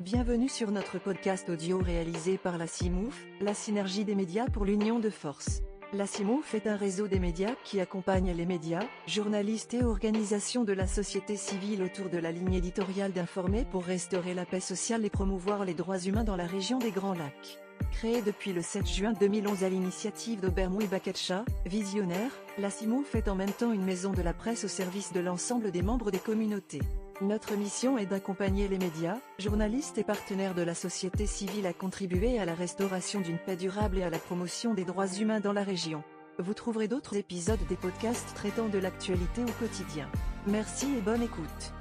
Bienvenue sur notre podcast audio réalisé par la CIMOUF, la synergie des médias pour l'union de force. La CIMOUF est un réseau des médias qui accompagne les médias, journalistes et organisations de la société civile autour de la ligne éditoriale d'informer pour restaurer la paix sociale et promouvoir les droits humains dans la région des Grands Lacs. Créée depuis le 7 juin 2011 à l'initiative d'Aubert Baketcha, visionnaire, la CIMOUF est en même temps une maison de la presse au service de l'ensemble des membres des communautés. Notre mission est d'accompagner les médias, journalistes et partenaires de la société civile à contribuer à la restauration d'une paix durable et à la promotion des droits humains dans la région. Vous trouverez d'autres épisodes des podcasts traitant de l'actualité au quotidien. Merci et bonne écoute.